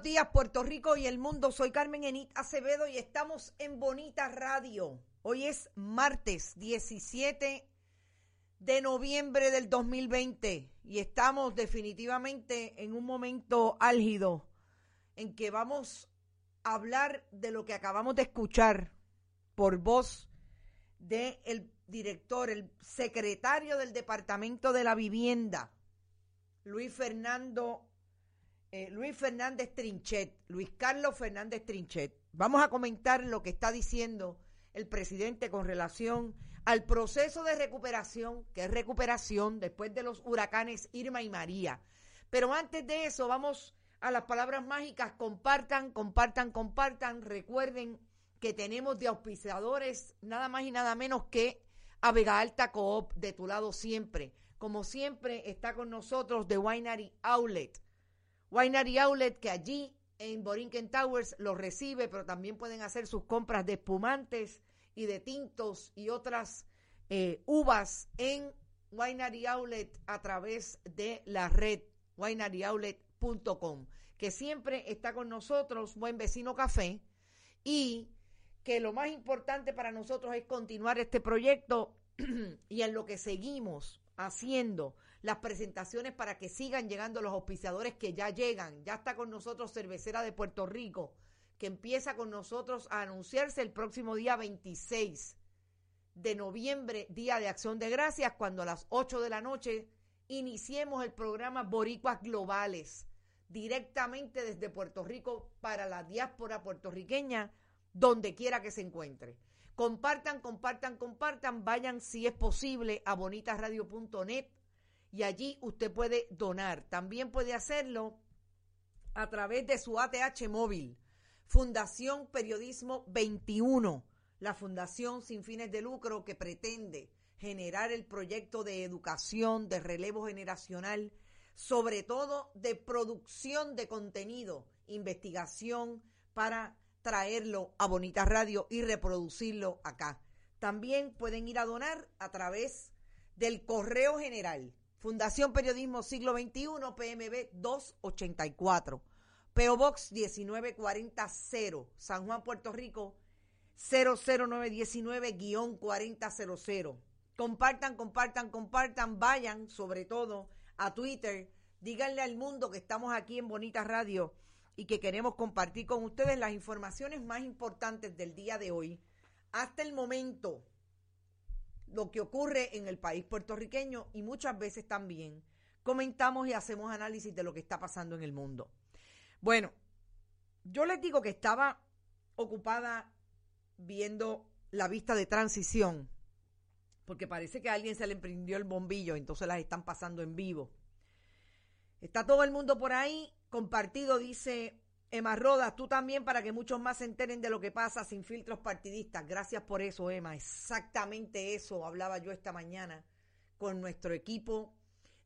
buenos días, Puerto Rico y el mundo. Soy Carmen Enit Acevedo y estamos en Bonita Radio. Hoy es martes 17 de noviembre del 2020 y estamos definitivamente en un momento álgido en que vamos a hablar de lo que acabamos de escuchar por voz del director, el secretario del Departamento de la Vivienda, Luis Fernando eh, Luis Fernández Trinchet, Luis Carlos Fernández Trinchet. Vamos a comentar lo que está diciendo el presidente con relación al proceso de recuperación, que es recuperación después de los huracanes Irma y María. Pero antes de eso, vamos a las palabras mágicas. Compartan, compartan, compartan. Recuerden que tenemos de auspiciadores nada más y nada menos que a Vega Alta Coop, de tu lado siempre. Como siempre, está con nosotros The Winery Outlet Winery Outlet, que allí en Borinquen Towers los recibe, pero también pueden hacer sus compras de espumantes y de tintos y otras eh, uvas en Winery Outlet a través de la red wineryoutlet.com, que siempre está con nosotros, Buen Vecino Café, y que lo más importante para nosotros es continuar este proyecto y en lo que seguimos haciendo las presentaciones para que sigan llegando los auspiciadores que ya llegan. Ya está con nosotros Cervecera de Puerto Rico, que empieza con nosotros a anunciarse el próximo día 26 de noviembre, Día de Acción de Gracias, cuando a las 8 de la noche iniciemos el programa Boricuas Globales, directamente desde Puerto Rico para la diáspora puertorriqueña, donde quiera que se encuentre. Compartan, compartan, compartan, vayan si es posible a bonitasradio.net y allí usted puede donar. También puede hacerlo a través de su ATH móvil. Fundación Periodismo 21, la fundación sin fines de lucro que pretende generar el proyecto de educación, de relevo generacional, sobre todo de producción de contenido, investigación para traerlo a Bonita Radio y reproducirlo acá. También pueden ir a donar a través del correo general Fundación Periodismo Siglo XXI, PMB 284. PO Box 19400, San Juan, Puerto Rico 00919-4000. Compartan, compartan, compartan, vayan sobre todo a Twitter, díganle al mundo que estamos aquí en Bonita Radio y que queremos compartir con ustedes las informaciones más importantes del día de hoy. Hasta el momento, lo que ocurre en el país puertorriqueño y muchas veces también comentamos y hacemos análisis de lo que está pasando en el mundo. Bueno, yo les digo que estaba ocupada viendo la vista de transición, porque parece que a alguien se le emprendió el bombillo, entonces las están pasando en vivo. Está todo el mundo por ahí compartido, dice Emma Rodas, tú también para que muchos más se enteren de lo que pasa sin filtros partidistas. Gracias por eso, Emma. Exactamente eso hablaba yo esta mañana con nuestro equipo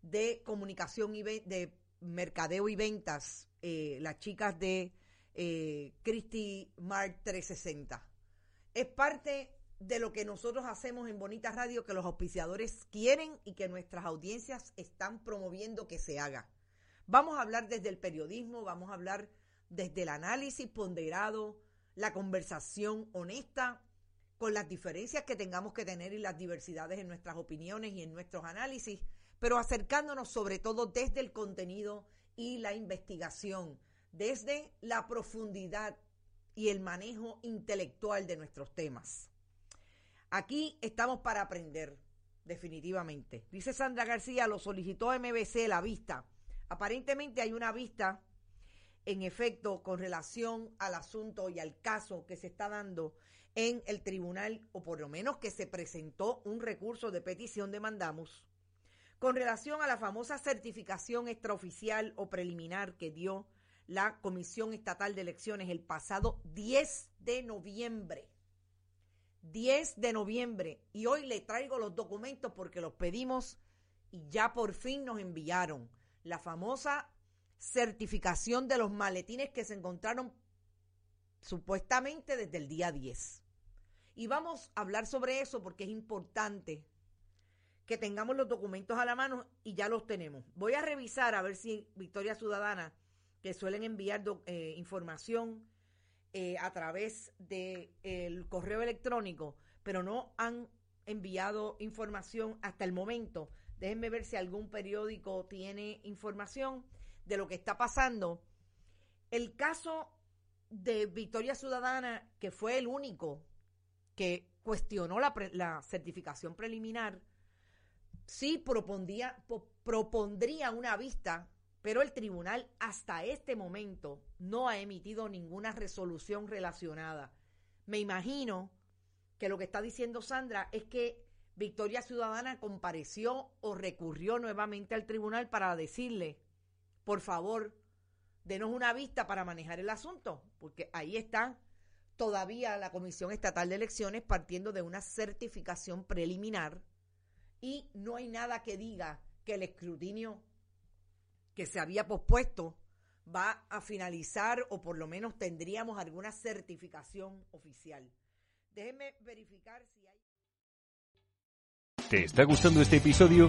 de comunicación y de mercadeo y ventas, eh, las chicas de eh, Christy Mart 360. Es parte de lo que nosotros hacemos en Bonita Radio, que los auspiciadores quieren y que nuestras audiencias están promoviendo que se haga. Vamos a hablar desde el periodismo, vamos a hablar desde el análisis ponderado, la conversación honesta, con las diferencias que tengamos que tener y las diversidades en nuestras opiniones y en nuestros análisis, pero acercándonos sobre todo desde el contenido y la investigación, desde la profundidad y el manejo intelectual de nuestros temas. Aquí estamos para aprender, definitivamente. Dice Sandra García, lo solicitó MBC la vista. Aparentemente hay una vista en efecto con relación al asunto y al caso que se está dando en el tribunal, o por lo menos que se presentó un recurso de petición de mandamos, con relación a la famosa certificación extraoficial o preliminar que dio la Comisión Estatal de Elecciones el pasado 10 de noviembre. 10 de noviembre. Y hoy le traigo los documentos porque los pedimos y ya por fin nos enviaron. La famosa certificación de los maletines que se encontraron supuestamente desde el día 10. Y vamos a hablar sobre eso porque es importante que tengamos los documentos a la mano y ya los tenemos. Voy a revisar a ver si Victoria Ciudadana que suelen enviar eh, información eh, a través del correo electrónico, pero no han enviado información hasta el momento. Déjenme ver si algún periódico tiene información de lo que está pasando. El caso de Victoria Ciudadana, que fue el único que cuestionó la, certificación preliminar, sí propondría una vista, pero el tribunal hasta este momento no ha emitido ninguna resolución relacionada. Me imagino que lo que está diciendo Sandra es que Victoria Ciudadana compareció o recurrió nuevamente al tribunal para decirle, por favor, denos una vista para manejar el asunto, porque ahí está todavía la Comisión Estatal de Elecciones partiendo de una certificación preliminar y no hay nada que diga que el escrutinio que se había pospuesto va a finalizar o por lo menos tendríamos alguna certificación oficial. Déjenme verificar si hay... ¿Te está gustando este episodio?